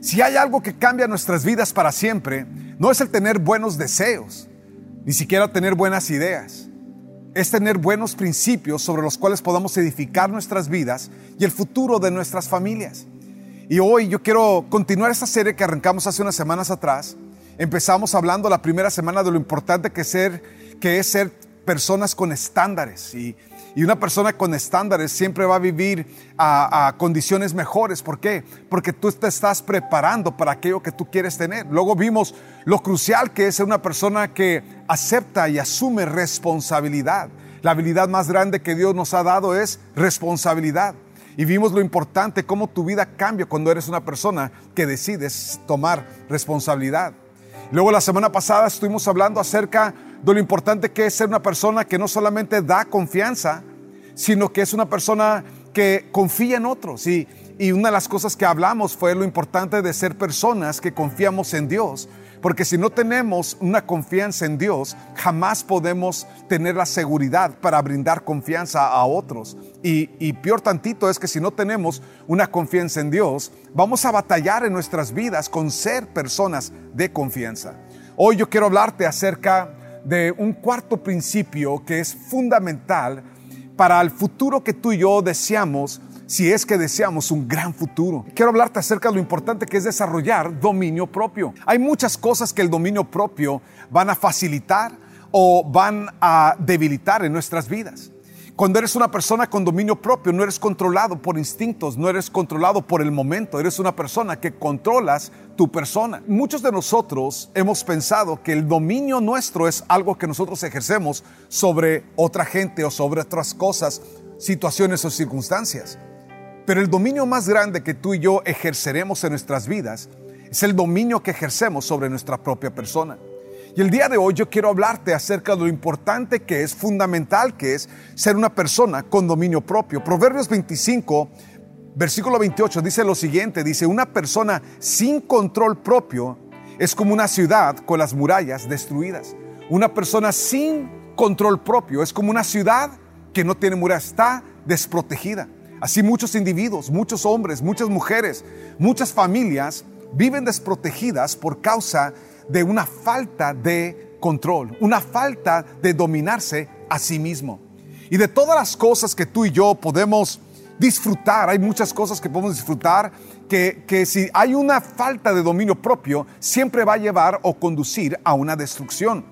si hay algo que cambia nuestras vidas para siempre, no es el tener buenos deseos, ni siquiera tener buenas ideas. Es tener buenos principios sobre los cuales podamos edificar nuestras vidas y el futuro de nuestras familias. Y hoy yo quiero continuar esta serie que arrancamos hace unas semanas atrás. Empezamos hablando la primera semana de lo importante que, ser, que es ser personas con estándares y y una persona con estándares siempre va a vivir a, condiciones mejores. ¿Por qué? Porque tú te estás preparando para aquello que tú quieres tener. Luego vimos lo crucial que es ser una persona que acepta y asume responsabilidad. La habilidad más grande que Dios nos ha dado es responsabilidad. Y vimos lo importante, cómo tu vida cambia cuando eres una persona que decides tomar responsabilidad. Luego la semana pasada estuvimos hablando acerca de lo importante que es ser una persona que no solamente da confianza, sino que es una persona que confía en otros. Y, y una de las cosas que hablamos fue lo importante de ser personas que confiamos en Dios. Porque si no tenemos una confianza en Dios, jamás podemos tener la seguridad para brindar confianza a otros. Y, y, peor tantito es que si no tenemos una confianza en Dios, vamos a batallar en nuestras vidas con ser personas de confianza. Hoy yo quiero hablarte acerca de un cuarto principio que es fundamental para el futuro que tú y yo deseamos, si es que deseamos un gran futuro. Quiero hablarte acerca de lo importante que es desarrollar dominio propio. Hay muchas cosas que el dominio propio van a facilitar o van a debilitar en nuestras vidas. Cuando eres una persona con dominio propio, no eres controlado por instintos, no eres controlado por el momento, eres una persona que controlas tu persona. Muchos de nosotros hemos pensado que el dominio nuestro es algo que nosotros ejercemos sobre otra gente o sobre otras cosas, situaciones o circunstancias. Pero el dominio más grande que tú y yo ejerceremos en nuestras vidas es el dominio que ejercemos sobre nuestra propia persona. Y el día de hoy yo quiero hablarte acerca de lo importante que es, fundamental que es ser una persona con dominio propio. Proverbios 25, versículo 28 dice lo siguiente, dice, una persona sin control propio es como una ciudad con las murallas destruidas. Una persona sin control propio es como una ciudad que no tiene murallas, está desprotegida. Así muchos individuos, muchos hombres, muchas mujeres, muchas familias viven desprotegidas por causa de de una falta de control, una falta de dominarse a sí mismo. Y de todas las cosas que tú y yo podemos disfrutar, hay muchas cosas que podemos disfrutar que, que si hay una falta de dominio propio, siempre va a llevar o conducir a una destrucción.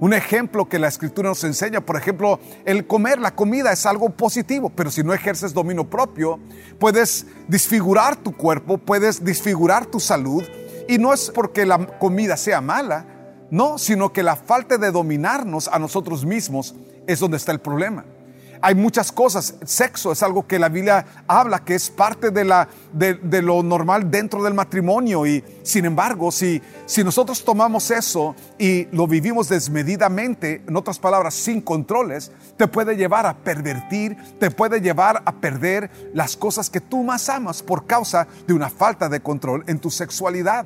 Un ejemplo que la escritura nos enseña, por ejemplo, el comer, la comida es algo positivo, pero si no ejerces dominio propio, puedes disfigurar tu cuerpo, puedes disfigurar tu salud, y no es porque la comida sea mala, no, sino que la falta de dominarnos a nosotros mismos es donde está el problema. Hay muchas cosas, sexo es algo que la Biblia habla, que es parte de, la, de, lo normal dentro del matrimonio y sin embargo, si, si nosotros tomamos eso y lo vivimos desmedidamente, en otras palabras, sin controles, te puede llevar a pervertir, te puede llevar a perder las cosas que tú más amas por causa de una falta de control en tu sexualidad.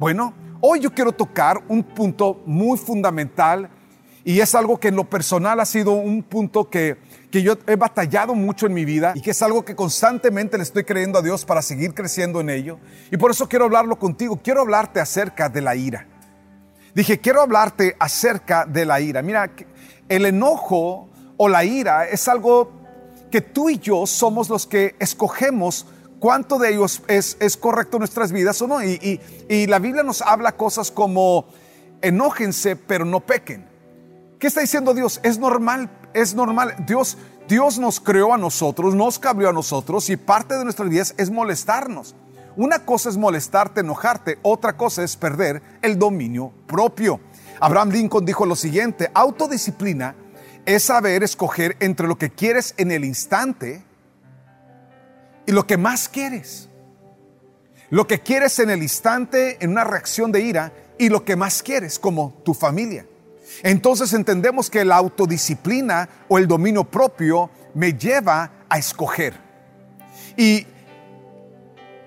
Bueno, hoy yo quiero tocar un punto muy fundamental y es algo que en lo personal ha sido un punto que, que yo he batallado mucho en mi vida y que es algo que constantemente le estoy creyendo a Dios para seguir creciendo en ello. Y por eso quiero hablarlo contigo. Quiero hablarte acerca de la ira. Dije, quiero hablarte acerca de la ira. Mira, el enojo o la ira es algo que tú y yo somos los que escogemos cuánto de ellos es, es correcto en nuestras vidas o no. Y, y, la Biblia nos habla cosas como enójense, pero no pequen. ¿Qué está diciendo Dios? Es normal, es normal. Dios, Dios nos creó a nosotros, nos cambió a nosotros y parte de nuestras vidas es molestarnos. Una cosa es molestarte, enojarte, otra cosa es perder el dominio propio. Abraham Lincoln dijo lo siguiente, autodisciplina es saber escoger entre lo que quieres en el instante y lo que más quieres. Lo que quieres en el instante, en una reacción de ira, y lo que más quieres, como tu familia. Entonces entendemos que la autodisciplina o el dominio propio me lleva a escoger. Y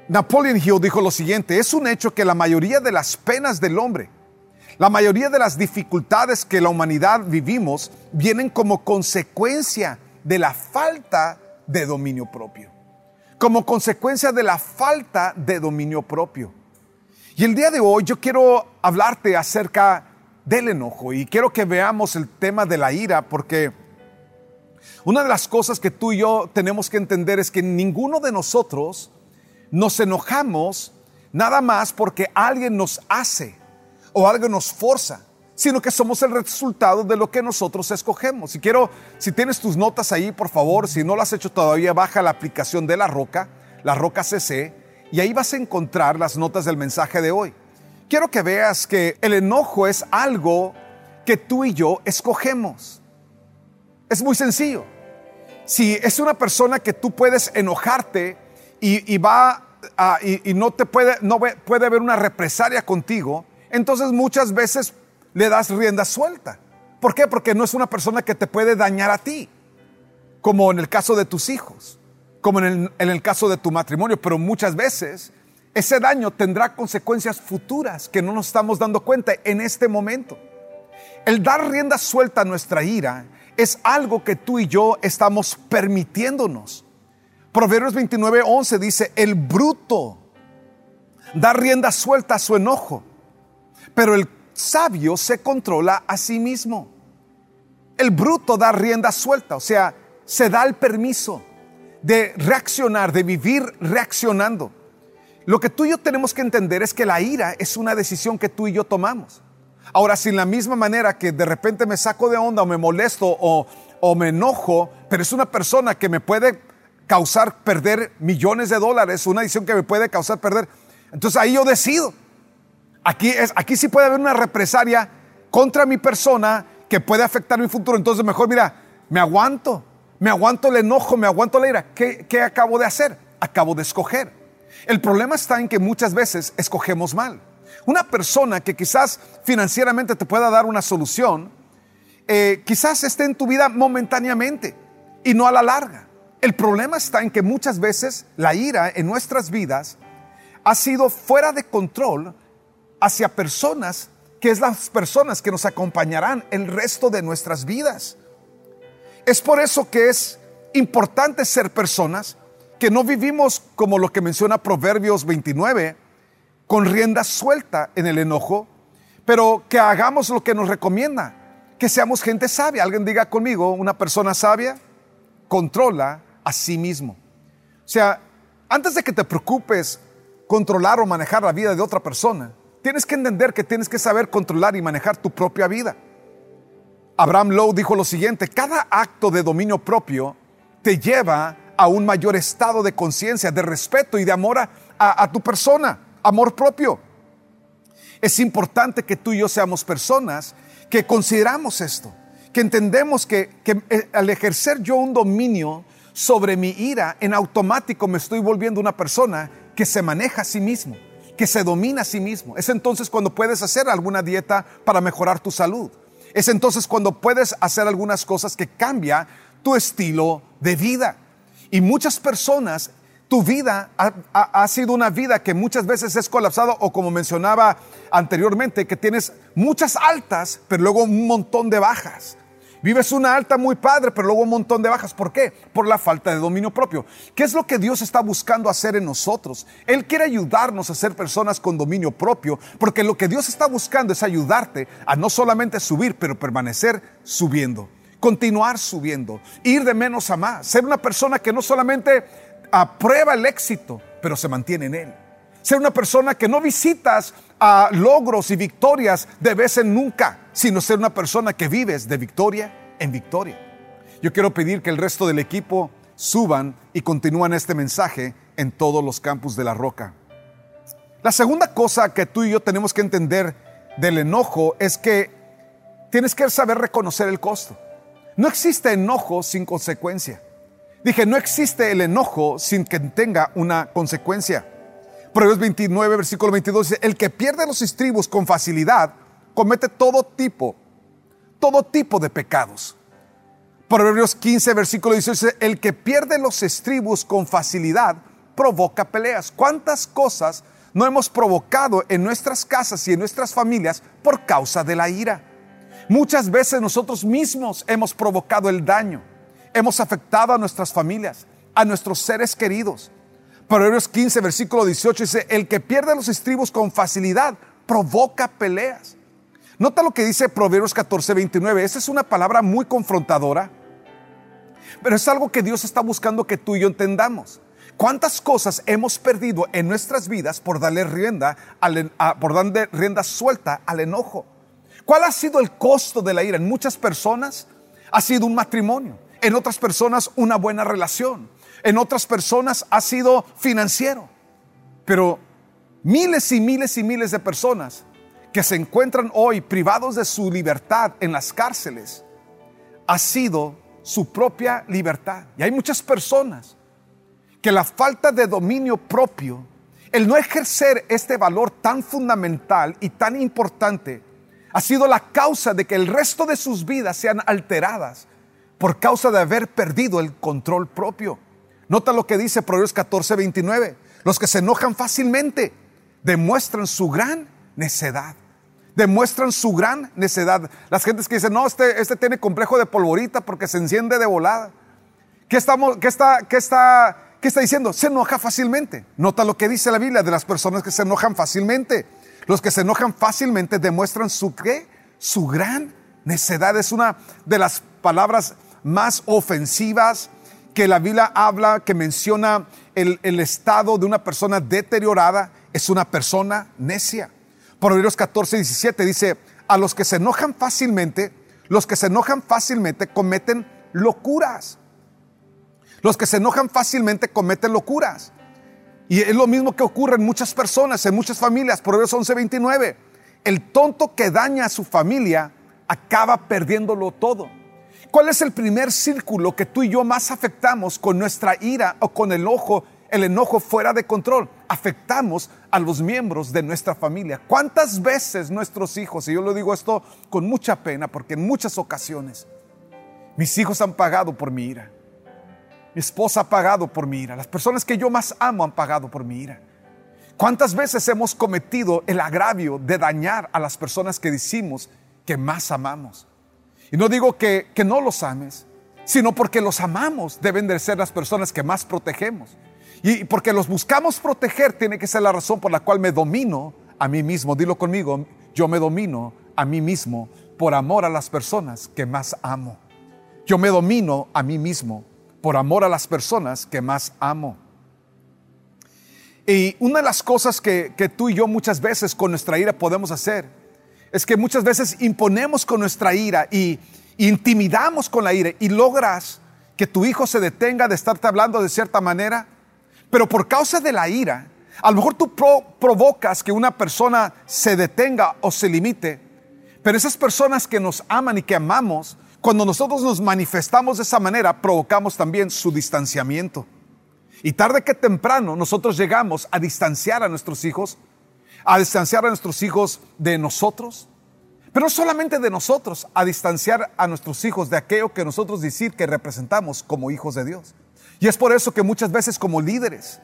Napoleon Hill dijo lo siguiente, es un hecho que la mayoría de las penas del hombre, la mayoría de las dificultades que la humanidad vivimos vienen como consecuencia de la falta de dominio propio. Como consecuencia de la falta de dominio propio. Y el día de hoy yo quiero hablarte acerca del enojo y quiero que veamos el tema de la ira porque una de las cosas que tú y yo tenemos que entender es que ninguno de nosotros nos enojamos nada más porque alguien nos hace o alguien nos forza, sino que somos el resultado de lo que nosotros escogemos. Si quiero, si tienes tus notas ahí, por favor, si no lo has hecho todavía, baja la aplicación de la Roca, la Roca CC, y ahí vas a encontrar las notas del mensaje de hoy. Quiero que veas que el enojo es algo que tú y yo escogemos. Es muy sencillo. Si es una persona que tú puedes enojarte y, va y, no te puede, no puede haber una represalia contigo, entonces muchas veces le das rienda suelta. ¿Por qué? Porque no es una persona que te puede dañar a ti, como en el caso de tus hijos, como en el, en el caso de tu matrimonio, pero muchas veces ese daño tendrá consecuencias futuras que no nos estamos dando cuenta en este momento. El dar rienda suelta a nuestra ira es algo que tú y yo estamos permitiéndonos. Proverbios 29, 11 dice, el bruto da rienda suelta a su enojo, pero el sabio se controla a sí mismo. El bruto da rienda suelta, o sea, se da el permiso de reaccionar, de vivir reaccionando. Lo que tú y yo tenemos que entender es que la ira es una decisión que tú y yo tomamos. Ahora, si en la misma manera que de repente me saco de onda o me molesto o, o me enojo, pero es una persona que me puede causar perder millones de dólares, una decisión que me puede causar perder, entonces ahí yo decido. Aquí, es, aquí sí puede haber una represalia contra mi persona que puede afectar mi futuro. Entonces mejor, mira, me aguanto, me aguanto el enojo, me aguanto la ira. ¿Qué, qué acabo de hacer? Acabo de escoger. El problema está en que muchas veces escogemos mal. Una persona que quizás financieramente te pueda dar una solución, eh, quizás esté en tu vida momentáneamente y no a la larga. El problema está en que muchas veces la ira en nuestras vidas ha sido fuera de control hacia personas que es las personas que nos acompañarán el resto de nuestras vidas. Es por eso que es importante ser personas que no vivimos como lo que menciona Proverbios 29, con rienda suelta en el enojo, pero que hagamos lo que nos recomienda, que seamos gente sabia. Alguien diga conmigo, una persona sabia controla a sí mismo. O sea, antes de que te preocupes controlar o manejar la vida de otra persona, tienes que entender que tienes que saber controlar y manejar tu propia vida. Abraham Lowe dijo lo siguiente, cada acto de dominio propio te lleva a un mayor estado de conciencia, de respeto y de amor a, tu persona, amor propio. Es importante que tú y yo seamos personas que consideramos esto, que entendemos que, que, eh, al ejercer yo un dominio sobre mi ira, en automático me estoy volviendo una persona que se maneja a sí mismo, que se domina a sí mismo. Es entonces cuando puedes hacer alguna dieta para mejorar tu salud. Es entonces cuando puedes hacer algunas cosas que cambia tu estilo de vida. Y muchas personas, tu vida ha, sido una vida que muchas veces es colapsado o como mencionaba anteriormente, que tienes muchas altas, pero luego un montón de bajas. Vives una alta muy padre, pero luego un montón de bajas. ¿Por qué? Por la falta de dominio propio. ¿Qué es lo que Dios está buscando hacer en nosotros? Él quiere ayudarnos a ser personas con dominio propio, porque lo que Dios está buscando es ayudarte a no solamente subir, pero permanecer subiendo continuar subiendo, ir de menos a más, ser una persona que no solamente aprueba el éxito, pero se mantiene en él. Ser una persona que no visitas a logros y victorias de vez en nunca, sino ser una persona que vives de victoria en victoria. Yo quiero pedir que el resto del equipo suban y continúen este mensaje en todos los campus de la roca. La segunda cosa que tú y yo tenemos que entender del enojo es que tienes que saber reconocer el costo. No existe enojo sin consecuencia. Dije, no existe el enojo sin que tenga una consecuencia. Proverbios 29, versículo 22 dice, el que pierde los estribos con facilidad comete todo tipo, todo tipo de pecados. Proverbios 15, versículo 18 dice, el que pierde los estribos con facilidad provoca peleas. ¿Cuántas cosas no hemos provocado en nuestras casas y en nuestras familias por causa de la ira? Muchas veces nosotros mismos hemos provocado el daño, hemos afectado a nuestras familias, a nuestros seres queridos. Proverbios 15, versículo 18 dice, el que pierde los estribos con facilidad provoca peleas. Nota lo que dice Proverbios 14, 29. Esa es una palabra muy confrontadora, pero es algo que Dios está buscando que tú y yo entendamos. ¿Cuántas cosas hemos perdido en nuestras vidas por darle rienda, por darle rienda suelta al enojo? ¿Cuál ha sido el costo de la ira? En muchas personas ha sido un matrimonio, en otras personas una buena relación, en otras personas ha sido financiero. Pero miles y miles y miles de personas que se encuentran hoy privados de su libertad en las cárceles, ha sido su propia libertad. Y hay muchas personas que la falta de dominio propio, el no ejercer este valor tan fundamental y tan importante, ha sido la causa de que el resto de sus vidas sean alteradas por causa de haber perdido el control propio. Nota lo que dice Proverbios 14, 29. Los que se enojan fácilmente demuestran su gran necedad. Demuestran su gran necedad. Las gentes que dicen, no, este, este tiene complejo de polvorita porque se enciende de volada. ¿Qué, estamos, qué, está, qué, está, ¿Qué está diciendo? Se enoja fácilmente. Nota lo que dice la Biblia de las personas que se enojan fácilmente. Los que se enojan fácilmente demuestran su qué? Su gran necedad. Es una de las palabras más ofensivas, que la Biblia habla, que menciona el, estado de una persona deteriorada, es una persona necia. Proverbios 14, 17 dice, a los que se enojan fácilmente, los que se enojan fácilmente cometen locuras. Los que se enojan fácilmente cometen locuras. Y es lo mismo que ocurre en muchas personas, en muchas familias. Proverbios 11, 29. El tonto que daña a su familia acaba perdiéndolo todo. ¿Cuál es el primer círculo que tú y yo más afectamos con nuestra ira o con el ojo, el enojo fuera de control? Afectamos a los miembros de nuestra familia. ¿Cuántas veces nuestros hijos, y yo lo digo esto con mucha pena, porque en muchas ocasiones mis hijos han pagado por mi ira. Mi esposa ha pagado por mi ira. Las personas que yo más amo han pagado por mi ira. ¿Cuántas veces hemos cometido el agravio de dañar a las personas que decimos que más amamos? Y no digo que, no los ames, sino porque los amamos deben de ser las personas que más protegemos. Y porque los buscamos proteger tiene que ser la razón por la cual me domino a mí mismo. Dilo conmigo, yo me domino a mí mismo por amor a las personas que más amo. Yo me domino a mí mismo por amor a las personas que más amo. Y una de las cosas que, que tú y yo muchas veces con nuestra ira podemos hacer es que muchas veces imponemos con nuestra ira y intimidamos con la ira y logras que tu hijo se detenga de estarte hablando de cierta manera, pero por causa de la ira, a lo mejor tú provocas que una persona se detenga o se limite, pero esas personas que nos aman y que amamos, cuando nosotros nos manifestamos de esa manera, provocamos también su distanciamiento. Y tarde que temprano nosotros llegamos a distanciar a nuestros hijos a distanciar a nuestros hijos de nosotros, pero no solamente de nosotros, a distanciar a nuestros hijos de aquello que nosotros decir que representamos como hijos de Dios. Y es por eso que muchas veces como líderes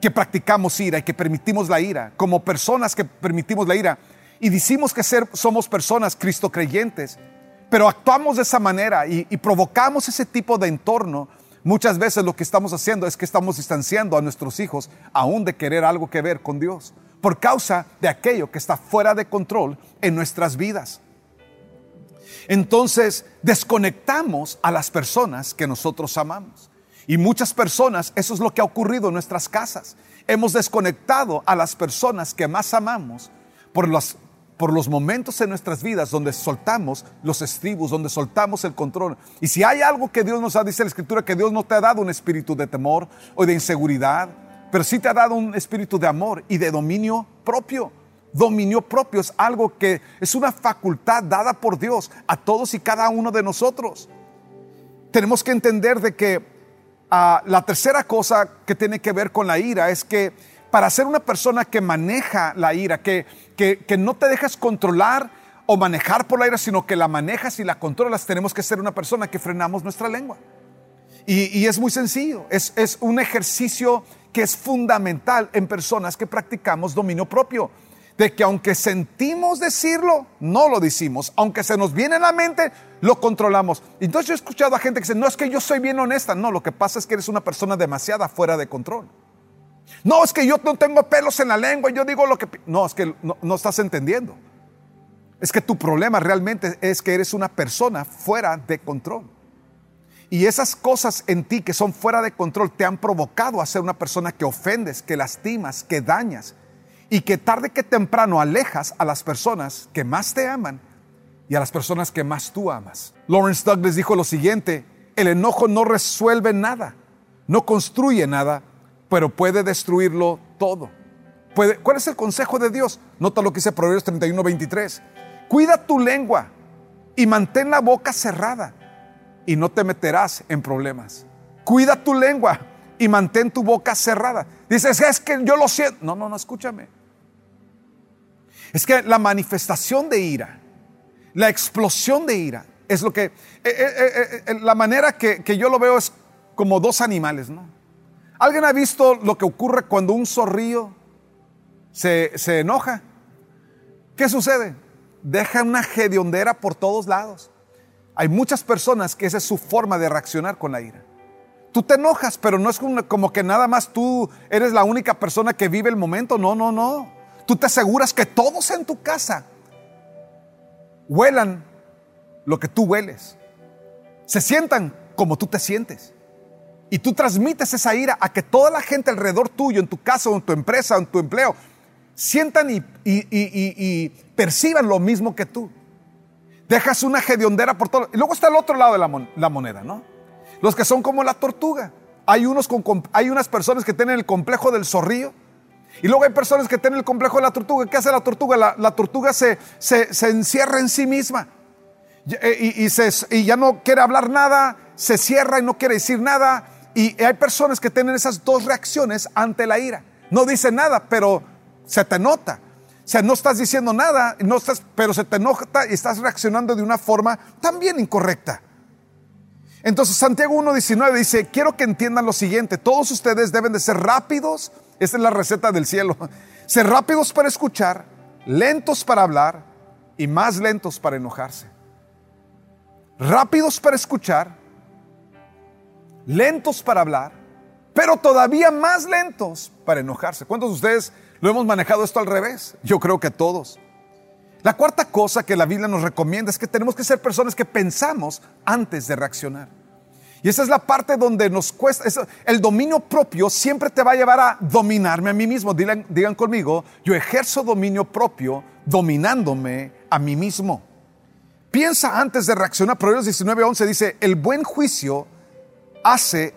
que practicamos ira y que permitimos la ira, como personas que permitimos la ira y decimos que ser, somos personas cristo creyentes, pero actuamos de esa manera y, provocamos ese tipo de entorno, muchas veces lo que estamos haciendo es que estamos distanciando a nuestros hijos aún de querer algo que ver con Dios por causa de aquello que está fuera de control en nuestras vidas. Entonces desconectamos a las personas que nosotros amamos. Y muchas personas, eso es lo que ha ocurrido en nuestras casas. Hemos desconectado a las personas que más amamos por los, por los momentos en nuestras vidas donde soltamos los estribos, donde soltamos el control. Y si hay algo que Dios nos ha, dice la Escritura, que Dios no te ha dado un espíritu de temor o de inseguridad, pero sí te ha dado un espíritu de amor y de dominio propio. Dominio propio es algo que es una facultad dada por Dios a todos y cada uno de nosotros. Tenemos que entender de que ah, la tercera cosa que tiene que ver con la ira es que para ser una persona que maneja la ira, que, que, no te dejas controlar o manejar por la ira, sino que la manejas y la controlas, tenemos que ser una persona que frenamos nuestra lengua. Y, es muy sencillo, es, es un ejercicio que es fundamental en personas que practicamos dominio propio de que aunque sentimos decirlo, no lo decimos. Aunque se nos viene a la mente, lo controlamos. Entonces yo he escuchado a gente que dice, no es que yo soy bien honesta. No, lo que pasa es que eres una persona demasiada fuera de control. No, es que yo no tengo pelos en la lengua, yo digo lo que... No, es que no, no estás entendiendo. Es que tu problema realmente es que eres una persona fuera de control. Y esas cosas en ti que son fuera de control te han provocado a ser una persona que ofendes, que lastimas, que dañas y que tarde que temprano alejas a las personas que más te aman y a las personas que más tú amas. Lawrence Douglas dijo lo siguiente, el enojo no resuelve nada, no construye nada, pero puede destruirlo todo. ¿Cuál es el consejo de Dios? Nota lo que dice Proverbios 31, 23. Cuida tu lengua y mantén la boca cerrada y no te meterás en problemas. Cuida tu lengua y mantén tu boca cerrada. Dices, es que yo lo siento. No, no, no, escúchame. Es que la manifestación de ira, la explosión de ira, es lo que, eh, eh, eh, la manera que, yo lo veo es como dos animales, ¿no? ¿Alguien ha visto lo que ocurre cuando un zorrillo se, se enoja? ¿Qué sucede? Deja una hediondera por todos lados. Hay muchas personas que esa es su forma de reaccionar con la ira. Tú te enojas, pero no es como que nada más tú eres la única persona que vive el momento. No, no, no. Tú te aseguras que todos en tu casa huelan lo que tú hueles. Se sientan como tú te sientes. Y tú transmites esa ira a que toda la gente alrededor tuyo, en tu casa, en tu empresa, en tu empleo, sientan y, perciban lo mismo que tú. Dejas una hediondera por todo. Y luego está el otro lado de la, la moneda, ¿no? Los que son como la tortuga. Hay, unos con, hay unas personas que tienen el complejo del zorrillo. Y luego hay personas que tienen el complejo de la tortuga. ¿Qué hace la tortuga? La, tortuga se, se, encierra en sí misma. Eh, y, se, y ya no quiere hablar nada, se cierra y no quiere decir nada. Y hay personas que tienen esas dos reacciones ante la ira. No dice nada, pero se te nota. O sea, no estás diciendo nada, no estás, pero se te nota y estás reaccionando de una forma también incorrecta. Entonces Santiago 1.19 dice, quiero que entiendan lo siguiente, todos ustedes deben de ser rápidos, esta es la receta del cielo, ser rápidos para escuchar, lentos para hablar y más lentos para enojarse. Rápidos para escuchar, lentos para hablar, pero todavía más lentos para enojarse. ¿Cuántos de ustedes lo hemos manejado esto al revés? Yo creo que todos. La cuarta cosa que la Biblia nos recomienda es que tenemos que ser personas que pensamos antes de reaccionar. Y esa es la parte donde nos cuesta, el dominio propio siempre te va a llevar a dominarme a mí mismo. Digan, conmigo, yo ejerzo dominio propio dominándome a mí mismo. Piensa antes de reaccionar. Proverbios 19:11 dice, el buen juicio hace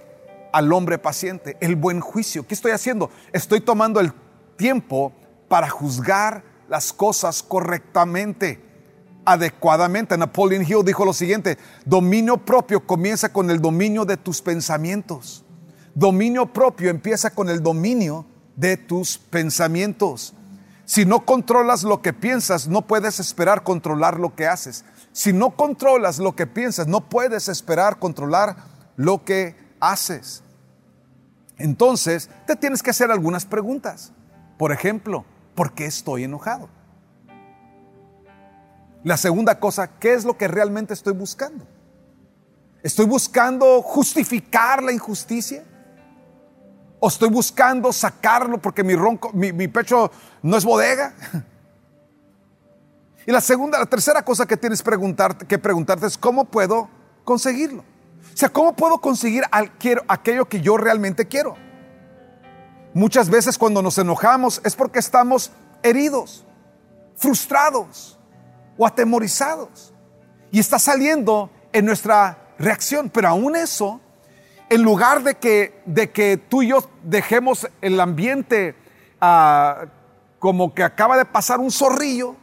al hombre paciente. El buen juicio. ¿Qué estoy haciendo? Estoy tomando el tiempo para juzgar las cosas correctamente, adecuadamente. Napoleon Hill dijo lo siguiente, dominio propio comienza con el dominio de tus pensamientos. Dominio propio empieza con el dominio de tus pensamientos. Si no controlas lo que piensas, no puedes esperar controlar lo que haces. Si no controlas lo que piensas, no puedes esperar controlar lo que haces. Entonces, te tienes que hacer algunas preguntas. Por ejemplo, ¿Por qué estoy enojado? La segunda cosa, ¿qué es lo que realmente estoy buscando? ¿Estoy buscando justificar la injusticia? ¿O estoy buscando sacarlo porque mi, ronco, mi, pecho no es bodega? Y la segunda, la tercera cosa que tienes que preguntarte es cómo puedo conseguirlo. O sea, ¿cómo puedo conseguir aquello que yo realmente quiero? Muchas veces cuando nos enojamos es porque estamos heridos, frustrados o atemorizados. Y está saliendo en nuestra reacción. Pero aún eso, en lugar de que, de que tú y yo dejemos el ambiente ah, como que acaba de pasar un zorrillo,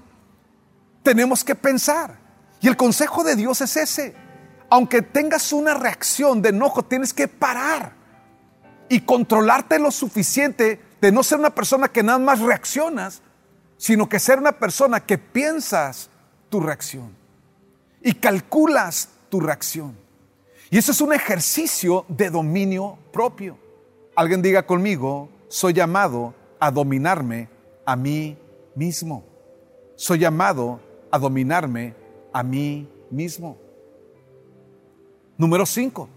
tenemos que pensar. Y el consejo de Dios es ese. Aunque tengas una reacción de enojo, tienes que parar y controlarte lo suficiente de no ser una persona que nada más reaccionas, sino que ser una persona que piensas tu reacción y calculas tu reacción. Y eso es un ejercicio de dominio propio. Alguien diga conmigo, soy llamado a dominarme a mí mismo. Soy llamado a dominarme a mí mismo. Número 5.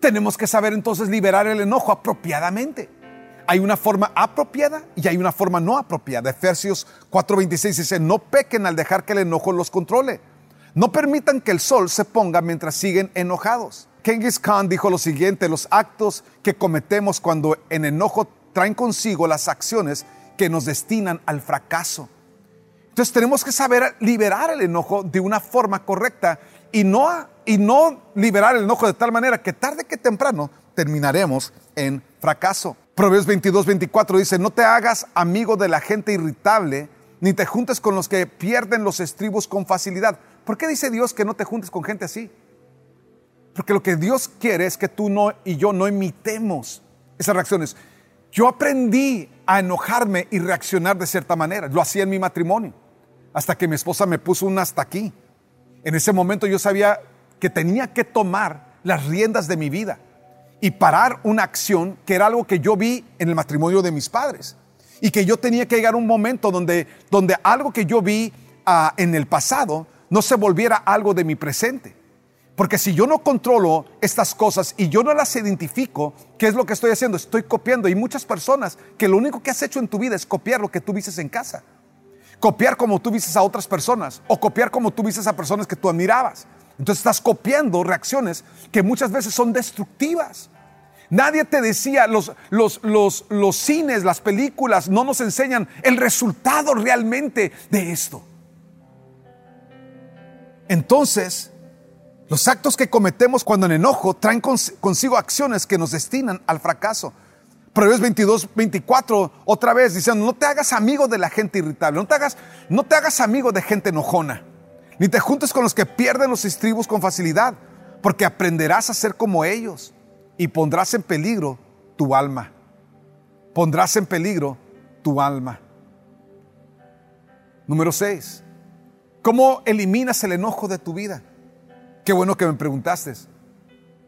Tenemos que saber entonces liberar el enojo apropiadamente. Hay una forma apropiada y hay una forma no apropiada. Efesios 4:26 dice, no pequen al dejar que el enojo los controle. No permitan que el sol se ponga mientras siguen enojados. Genghis Khan dijo lo siguiente, los actos que cometemos cuando en enojo traen consigo las acciones que nos destinan al fracaso. Entonces tenemos que saber liberar el enojo de una forma correcta y no, y no liberar el enojo de tal manera que tarde que temprano terminaremos en fracaso. Proverbios 22, 24 dice, no te hagas amigo de la gente irritable, ni te juntes con los que pierden los estribos con facilidad. ¿Por qué dice Dios que no te juntes con gente así? Porque lo que Dios quiere es que tú y yo no imitemos esas reacciones. Yo aprendí a enojarme y reaccionar de cierta manera. Lo hacía en mi matrimonio, hasta que mi esposa me puso un hasta aquí. En ese momento yo sabía que tenía que tomar las riendas de mi vida y parar una acción que era algo que yo vi en el matrimonio de mis padres. Y que yo tenía que llegar a un momento donde, donde algo que yo vi ah, en el pasado no se volviera algo de mi presente. Porque si yo no controlo estas cosas y yo no las identifico, ¿qué es lo que estoy haciendo? Estoy copiando. Y muchas personas que lo único que has hecho en tu vida es copiar lo que tú vistes en casa. Copiar como tú vistes a otras personas o copiar como tú vistes a personas que tú admirabas. Entonces estás copiando reacciones que muchas veces son destructivas. Nadie te decía, los, los, los, los cines, las películas no nos enseñan el resultado realmente de esto. Entonces, los actos que cometemos cuando en enojo traen consigo acciones que nos destinan al fracaso. Proverbios 22, 24, otra vez diciendo, no te hagas amigo de la gente irritable, no te hagas, no te hagas amigo de gente enojona, ni te juntes con los que pierden los estribos con facilidad, porque aprenderás a ser como ellos y pondrás en peligro tu alma. Pondrás en peligro tu alma. Número 6. ¿Cómo eliminas el enojo de tu vida? Qué bueno que me preguntaste.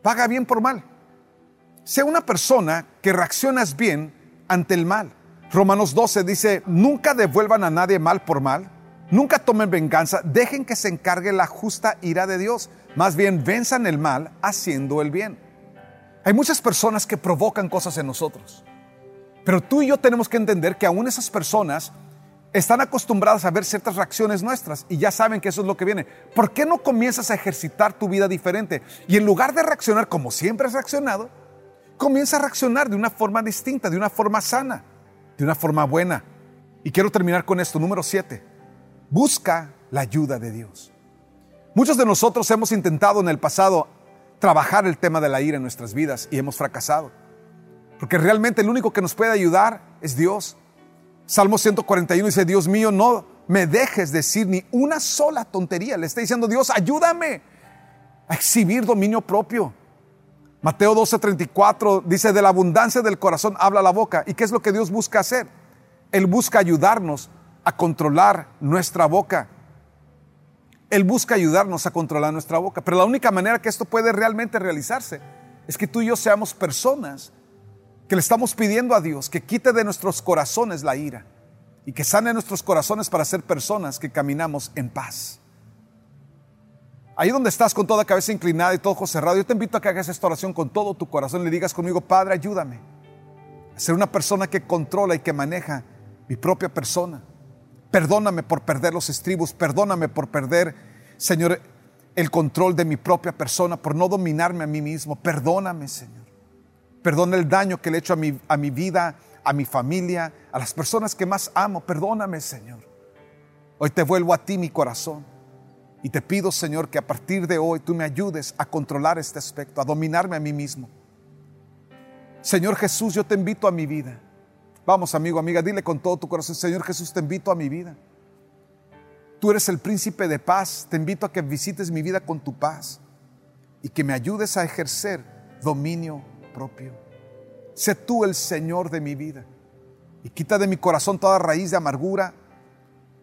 Paga bien por mal. Sea una persona que reaccionas bien ante el mal. Romanos 12 dice, nunca devuelvan a nadie mal por mal, nunca tomen venganza, dejen que se encargue la justa ira de Dios, más bien venzan el mal haciendo el bien. Hay muchas personas que provocan cosas en nosotros, pero tú y yo tenemos que entender que aún esas personas están acostumbradas a ver ciertas reacciones nuestras y ya saben que eso es lo que viene. ¿Por qué no comienzas a ejercitar tu vida diferente? Y en lugar de reaccionar como siempre has reaccionado, comienza a reaccionar de una forma distinta, de una forma sana, de una forma buena. Y quiero terminar con esto, número 7. Busca la ayuda de Dios. Muchos de nosotros hemos intentado en el pasado trabajar el tema de la ira en nuestras vidas y hemos fracasado. Porque realmente el único que nos puede ayudar es Dios. Salmo 141 dice, Dios mío, no me dejes decir ni una sola tontería. Le está diciendo, Dios, ayúdame a exhibir dominio propio. Mateo 12:34 dice, de la abundancia del corazón habla la boca. ¿Y qué es lo que Dios busca hacer? Él busca ayudarnos a controlar nuestra boca. Él busca ayudarnos a controlar nuestra boca. Pero la única manera que esto puede realmente realizarse es que tú y yo seamos personas que le estamos pidiendo a Dios que quite de nuestros corazones la ira y que sane nuestros corazones para ser personas que caminamos en paz. Ahí donde estás con toda cabeza inclinada y todo ojo cerrado, yo te invito a que hagas esta oración con todo tu corazón le digas conmigo, Padre, ayúdame a ser una persona que controla y que maneja mi propia persona. Perdóname por perder los estribos, perdóname por perder, Señor, el control de mi propia persona, por no dominarme a mí mismo. Perdóname, Señor. Perdona el daño que le he hecho a mi, a mi vida, a mi familia, a las personas que más amo. Perdóname, Señor. Hoy te vuelvo a ti mi corazón. Y te pido, Señor, que a partir de hoy tú me ayudes a controlar este aspecto, a dominarme a mí mismo. Señor Jesús, yo te invito a mi vida. Vamos, amigo, amiga, dile con todo tu corazón, Señor Jesús, te invito a mi vida. Tú eres el príncipe de paz. Te invito a que visites mi vida con tu paz y que me ayudes a ejercer dominio propio. Sé tú el Señor de mi vida. y quita de mi corazón toda raíz de amargura,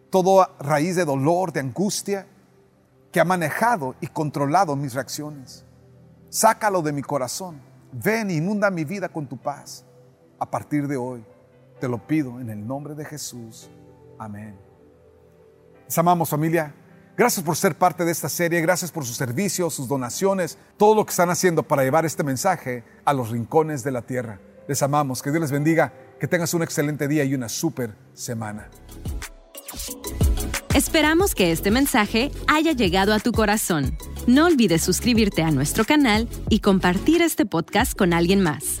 toda raíz de dolor, de angustia que ha manejado y controlado mis reacciones. Sácalo de mi corazón. Ven, inunda mi vida con tu paz. A partir de hoy, te lo pido en el nombre de Jesús. Amén. Les amamos familia. Gracias por ser parte de esta serie, gracias por sus servicios, sus donaciones, todo lo que están haciendo para llevar este mensaje a los rincones de la tierra. Les amamos, que Dios les bendiga, que tengas un excelente día y una súper semana. Esperamos que este mensaje haya llegado a tu corazón. No olvides suscribirte a nuestro canal y compartir este podcast con alguien más.